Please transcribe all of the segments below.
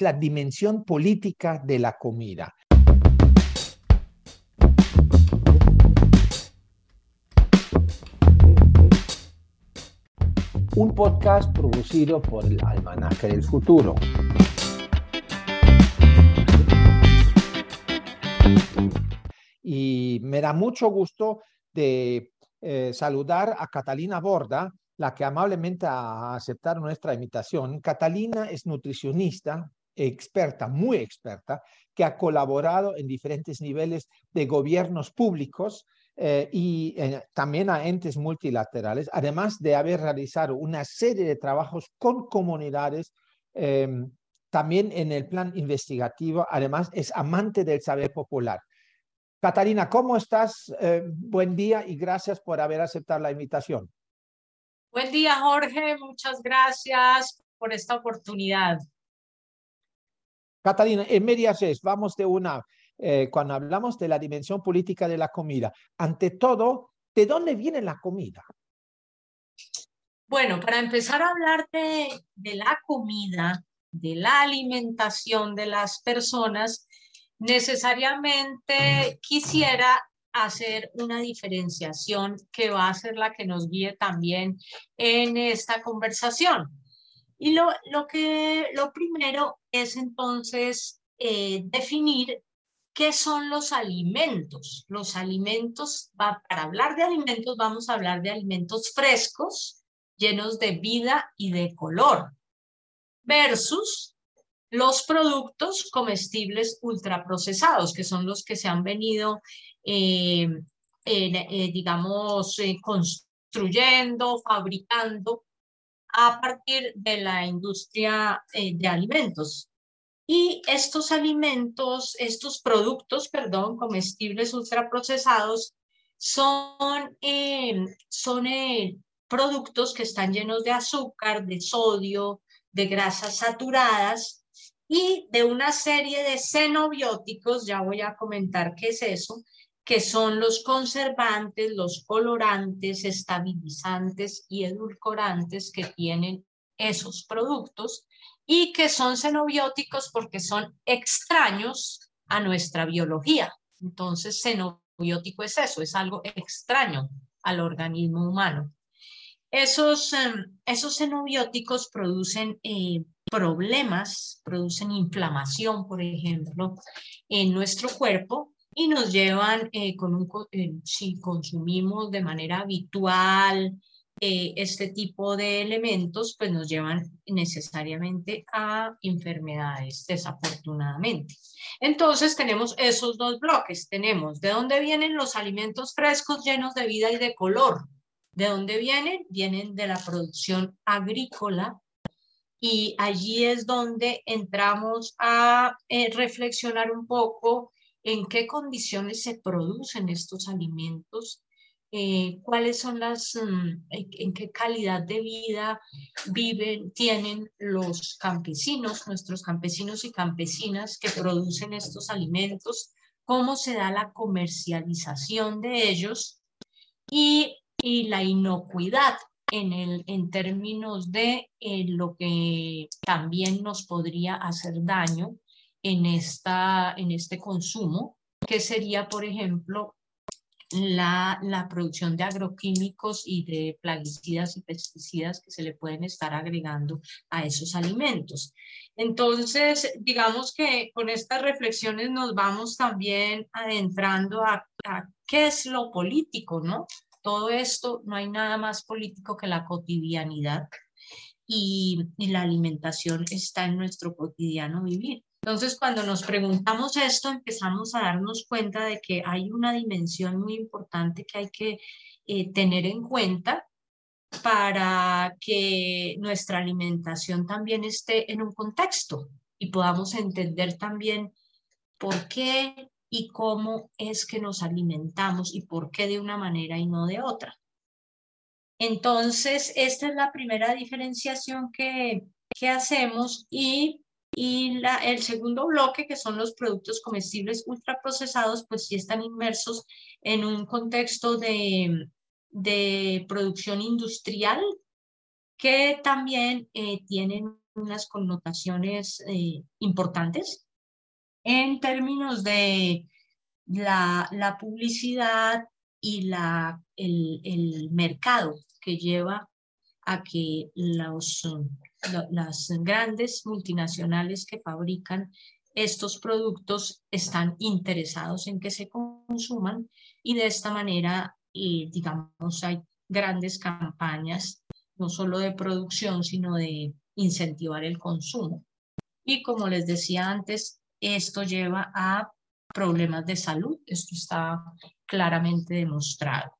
la dimensión política de la comida. Un podcast producido por el Almanaque del Futuro. Y me da mucho gusto de eh, saludar a Catalina Borda, la que amablemente ha aceptado nuestra invitación. Catalina es nutricionista, experta, muy experta, que ha colaborado en diferentes niveles de gobiernos públicos eh, y eh, también a entes multilaterales, además de haber realizado una serie de trabajos con comunidades, em, también en el plan investigativo, además es amante del saber popular. Catalina, ¿cómo estás? Eh, buen día y gracias por haber aceptado la invitación. Buen día, Jorge. Muchas gracias por esta oportunidad. Catalina, en medias vamos de una, eh, cuando hablamos de la dimensión política de la comida, ante todo, ¿de dónde viene la comida? Bueno, para empezar a hablar de, de la comida, de la alimentación de las personas, necesariamente quisiera hacer una diferenciación que va a ser la que nos guíe también en esta conversación. Y lo, lo, que, lo primero es entonces eh, definir qué son los alimentos. Los alimentos, para hablar de alimentos, vamos a hablar de alimentos frescos, llenos de vida y de color, versus los productos comestibles ultraprocesados, que son los que se han venido, eh, eh, digamos, construyendo, fabricando a partir de la industria de alimentos. Y estos alimentos, estos productos, perdón, comestibles ultraprocesados, son, son productos que están llenos de azúcar, de sodio, de grasas saturadas y de una serie de xenobióticos, ya voy a comentar qué es eso, que son los conservantes, los colorantes, estabilizantes y edulcorantes que tienen esos productos y que son xenobióticos porque son extraños a nuestra biología. Entonces, xenobiótico es eso, es algo extraño al organismo humano. Esos, em, esos xenobióticos producen eh, problemas, producen inflamación, por ejemplo, en nuestro cuerpo y nos llevan, eh, con un, eh, si consumimos de manera habitual eh, este tipo de elementos, pues nos llevan necesariamente a enfermedades, desafortunadamente. Entonces tenemos esos dos bloques. Tenemos de dónde vienen los alimentos frescos llenos de vida y de color. ¿De dónde vienen? Vienen de la producción agrícola y allí es donde entramos a reflexionar un poco en qué condiciones se producen estos alimentos, eh, cuáles son las, mm, en qué calidad de vida viven, tienen los campesinos, nuestros campesinos y campesinas que producen estos alimentos, cómo se da la comercialización de ellos y, y la inocuidad en, el, en términos de eh, lo que también nos podría hacer daño en, esta, en este consumo, que sería, por ejemplo, la, la, producción de agroquímicos y de plaguicidas y pesticidas que se le pueden estar agregando a esos alimentos. Entonces, digamos que con estas reflexiones nos vamos también adentrando a, qué es lo político, ¿no? todo esto no hay nada más político que la cotidianidad y, la alimentación está en nuestro cotidiano vivir. Entonces, cuando nos preguntamos esto, empezamos a darnos cuenta de que hay una dimensión muy importante que hay que eh, tener en cuenta para que nuestra alimentación también esté en un contexto y podamos entender también por qué y cómo es que nos alimentamos y por qué de una manera y no de otra. Entonces, esta es la primera diferenciación que, que hacemos y, y el segundo bloque, que son los productos comestibles ultraprocesados, pues sí están inmersos en un contexto de, de producción industrial que también eh, tienen unas connotaciones eh, importantes. En términos de la, la publicidad y la, el, el, mercado que lleva a que los, las grandes multinacionales que fabrican estos productos están interesados en que se consuman y de esta manera, eh, digamos, hay grandes campañas, no solo de producción, sino de incentivar el consumo. Y como les decía antes, esto lleva a problemas de salud. Esto está claramente demostrado.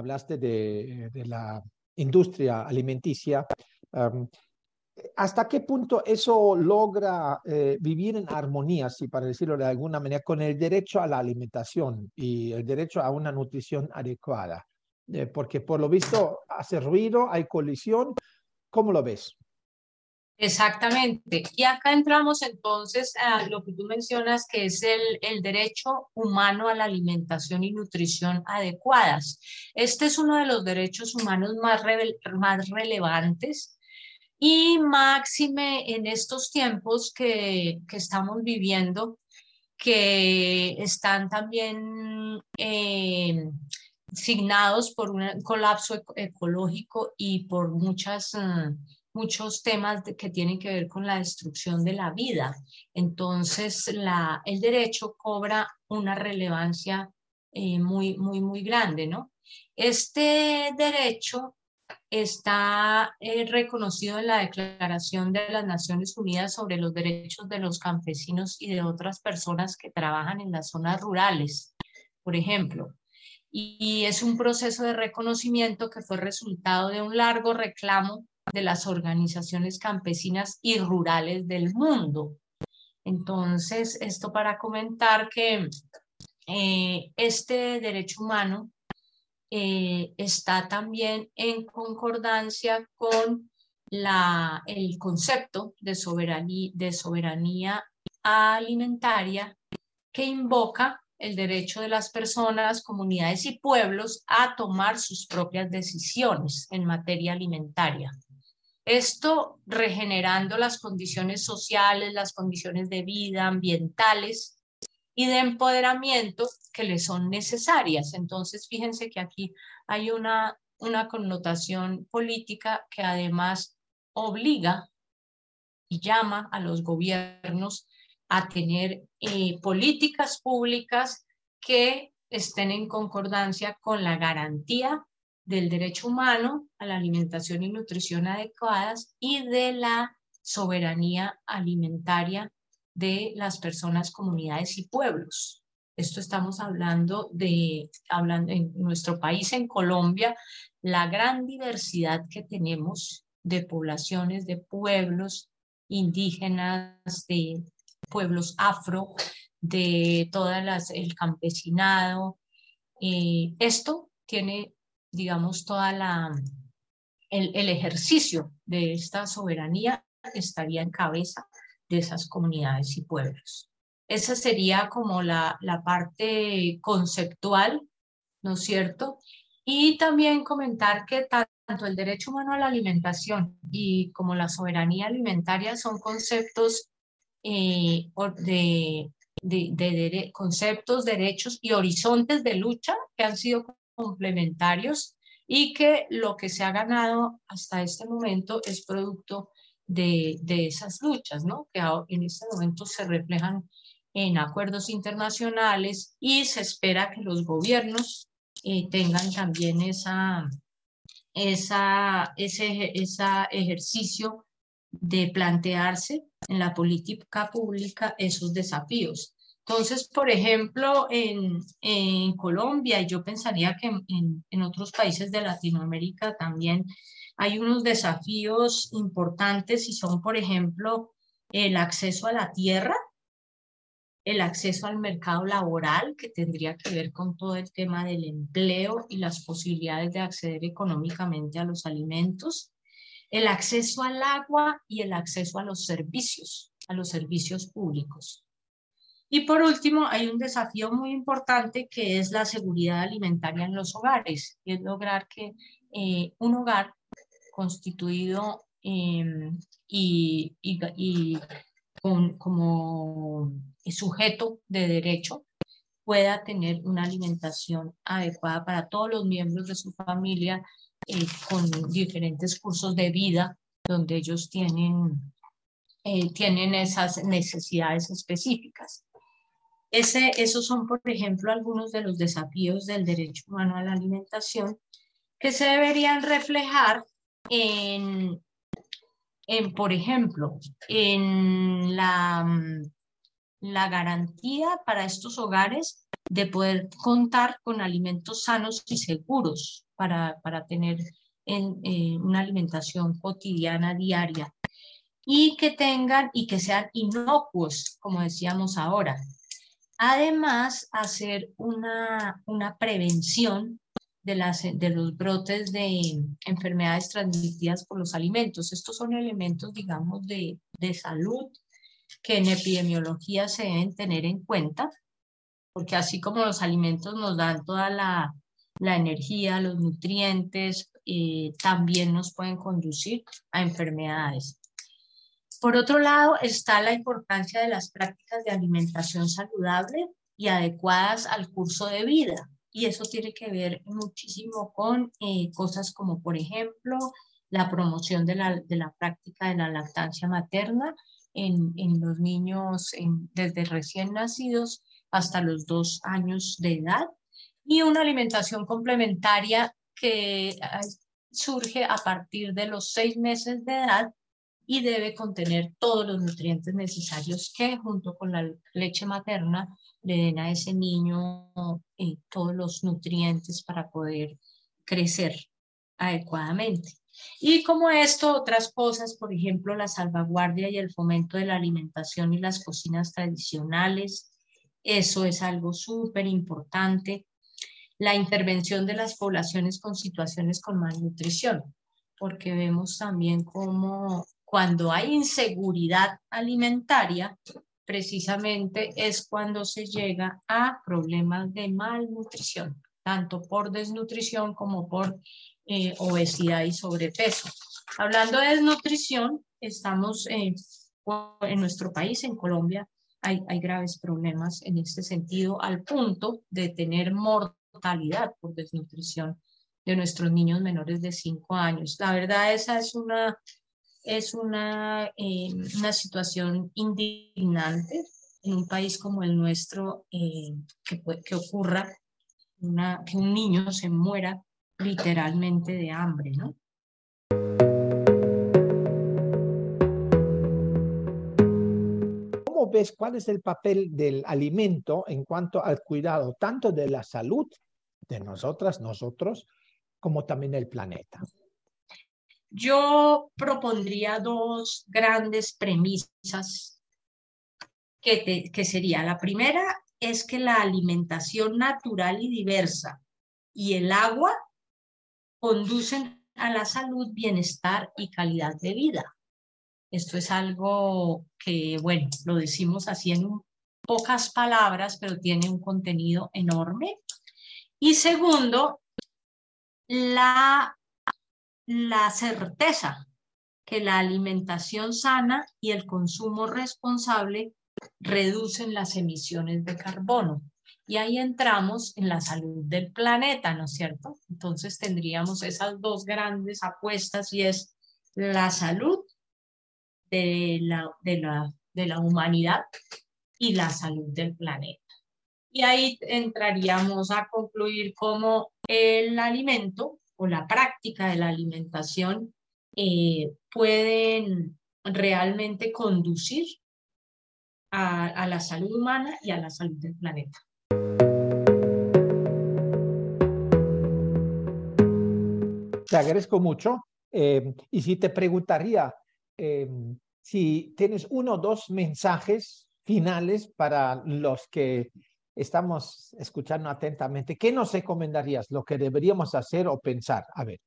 Hablaste de, la industria alimenticia. ¿Hasta qué punto eso logra eh, vivir en armonía, si para decirlo de alguna manera, con el derecho a la alimentación y el derecho a una nutrición adecuada? Eh, porque por lo visto hace ruido, hay colisión. ¿Cómo lo ves? Exactamente. Y acá entramos entonces a lo que tú mencionas, que es el, el, derecho humano a la alimentación y nutrición adecuadas. Este es uno de los derechos humanos más, más relevantes y máxime en estos tiempos que, que estamos viviendo, que están también eh, signados por un colapso ecológico y por muchas... Uh, muchos temas que tienen que ver con la destrucción de la vida. Entonces, la, el derecho cobra una relevancia eh, muy, muy, muy grande, ¿no? Este derecho está eh, reconocido en la Declaración de las Naciones Unidas sobre los Derechos de los Campesinos y de otras personas que trabajan en las zonas rurales, por ejemplo. y es un proceso de reconocimiento que fue resultado de un largo reclamo de las organizaciones campesinas y rurales del mundo. Entonces, esto para comentar que eh, este derecho humano eh, está también en concordancia con la, el concepto de soberanía, de soberanía alimentaria que invoca el derecho de las personas, comunidades y pueblos a tomar sus propias decisiones en materia alimentaria. Esto regenerando las condiciones sociales, las condiciones de vida, ambientales y de empoderamiento que le son necesarias. Entonces, fíjense que aquí hay una, una connotación política que además obliga y llama a los gobiernos a tener eh, políticas públicas que estén en concordancia con la garantía del derecho humano a la alimentación y nutrición adecuadas y de la soberanía alimentaria de las personas, comunidades y pueblos. Esto estamos hablando de, hablando en nuestro país, en Colombia, la gran diversidad que tenemos de poblaciones, de pueblos indígenas, de pueblos afro, de todas las, el campesinado. Eh, esto tiene digamos, toda la, el, ejercicio de esta soberanía estaría en cabeza de esas comunidades y pueblos. Esa sería como la, la parte conceptual, ¿no es cierto? Y también comentar que tanto el derecho humano a la alimentación y como la soberanía alimentaria son conceptos eh, de, de, de, conceptos, derechos y horizontes de lucha que han sido complementarios y que lo que se ha ganado hasta este momento es producto de, de esas luchas, ¿no? que en este momento se reflejan en acuerdos internacionales y se espera que los gobiernos eh, tengan también esa, esa, ese esa ejercicio de plantearse en la política pública esos desafíos. Entonces, por ejemplo, en, Colombia, y yo pensaría que en, en, otros países de Latinoamérica también hay unos desafíos importantes y son, por ejemplo, el acceso a la tierra, el acceso al mercado laboral, que tendría que ver con todo el tema del empleo y las posibilidades de acceder económicamente a los alimentos, el acceso al agua y el acceso a los servicios, a los servicios públicos. Y por último, hay un desafío muy importante que es la seguridad alimentaria en los hogares, y es lograr que eh, un hogar constituido em, y, con, como sujeto de derecho pueda tener una alimentación adecuada para todos los miembros de su familia eh, con diferentes cursos de vida donde ellos tienen, eh, tienen esas necesidades específicas. Ese, esos son, por ejemplo, algunos de los desafíos del derecho humano a la alimentación que se deberían reflejar en, en por ejemplo, en la, la garantía para estos hogares de poder contar con alimentos sanos y seguros para, para tener en, eh, una alimentación cotidiana, diaria, y que tengan y que sean inocuos, como decíamos ahora, Además, hacer una, una prevención de, las, de los brotes de enfermedades transmitidas por los alimentos. Estos son elementos, digamos, de, de salud que en epidemiología se deben tener en cuenta, porque así como los alimentos nos dan toda la, la energía, los nutrientes, eh, también nos pueden conducir a enfermedades. Por otro lado, está la importancia de las prácticas de alimentación saludable y adecuadas al curso de vida. Y eso tiene que ver muchísimo con eh, cosas como, por ejemplo, la promoción de la, de la práctica de la lactancia materna en, en los niños desde recién nacidos hasta los dos años de edad y una alimentación complementaria que surge a partir de los seis meses de edad y debe contener todos los nutrientes necesarios que junto con la leche materna le den a ese niño eh, todos los nutrientes para poder crecer adecuadamente. Y como esto, otras cosas, por ejemplo, la salvaguardia y el fomento de la alimentación y las cocinas tradicionales, eso es algo súper importante. La intervención de las poblaciones con situaciones con malnutrición, porque vemos también cómo cuando hay inseguridad alimentaria, precisamente es cuando se llega a problemas de malnutrición, tanto por desnutrición como por eh, obesidad y sobrepeso. Hablando de desnutrición, estamos en nuestro país, en Colombia, hay, hay graves problemas en este sentido, al punto de tener mortalidad por desnutrición de nuestros niños menores de 5 años. La verdad, esa es una es una, eh, una situación indignante en un país como el nuestro eh, que, que ocurra que un niño se muera literalmente de hambre, ¿no? ¿Cómo ves cuál es el papel del alimento en cuanto al cuidado tanto de la salud de nosotras, nosotros, como también del planeta? Yo propondría dos grandes premisas que, que sería, la primera es que la alimentación natural y diversa y el agua conducen a la salud, bienestar y calidad de vida. Esto es algo que, bueno, lo decimos así en pocas palabras, pero tiene un contenido enorme. Y segundo, la la certeza que la alimentación sana y el consumo responsable reducen las emisiones de carbono. Y ahí entramos en la salud del planeta, ¿no es cierto? Entonces tendríamos esas dos grandes apuestas y es la salud de la, de la, de la humanidad y la salud del planeta. Y ahí entraríamos a concluir cómo el alimento o la práctica de la alimentación eh, pueden realmente conducir a, la salud humana y a la salud del planeta. Te agradezco mucho. Eh, y si te preguntaría eh, si tienes uno o dos mensajes finales para los que estamos escuchando atentamente. ¿Qué nos recomendarías? Lo que deberíamos hacer o pensar. A ver.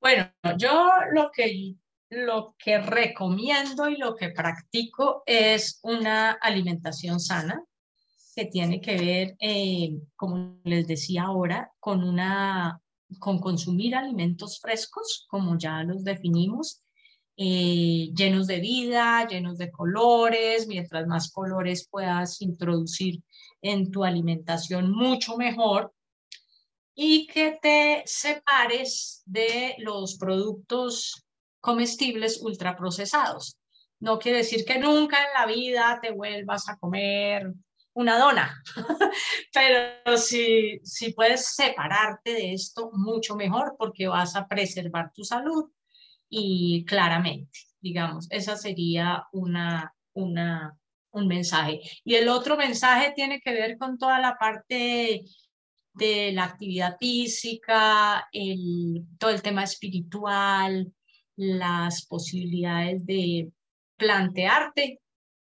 Bueno, yo lo que lo que recomiendo y lo que practico es una alimentación sana que tiene que ver, eh, como les decía ahora, con, una, con consumir alimentos frescos, como ya los definimos, eh, llenos de vida, llenos de colores, mientras más colores puedas introducir en tu alimentación, mucho mejor, y que te separes de los productos comestibles ultraprocesados. No quiere decir que nunca en la vida te vuelvas a comer una dona, pero si, si puedes separarte de esto, mucho mejor porque vas a preservar tu salud y claramente, digamos, esa sería una, una, un mensaje. Y el otro mensaje tiene que ver con toda la parte de la actividad física, el, todo el tema espiritual, las posibilidades de plantearte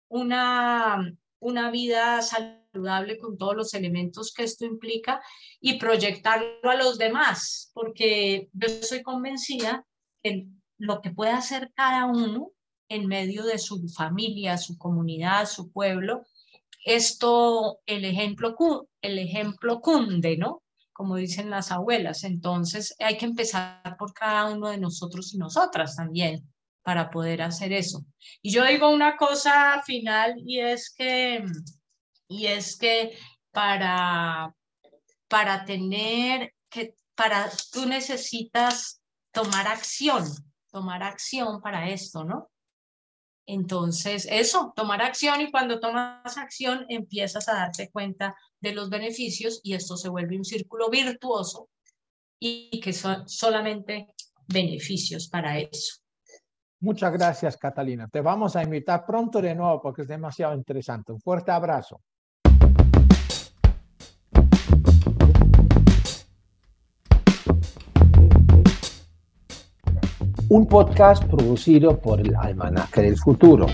una, una vida saludable con todos los elementos que esto implica y proyectarlo a los demás, porque yo estoy convencida que lo que puede hacer cada uno en medio de su familia, su comunidad, su pueblo, esto, el ejemplo, el ejemplo cunde, ¿no? como dicen las abuelas. Entonces hay que empezar por cada uno de nosotros y nosotras también para poder hacer eso. Y yo digo una cosa final y es que, y es que para, para tener que, para, tú necesitas tomar acción, tomar acción para esto, ¿no? Entonces, eso, tomar acción y cuando tomas acción empiezas a darte cuenta de los beneficios y esto se vuelve un círculo virtuoso y que son solamente beneficios para eso. Muchas gracias, Catalina. Te vamos a invitar pronto de nuevo porque es demasiado interesante. Un fuerte abrazo. Un podcast producido por el Almanaque del Futuro.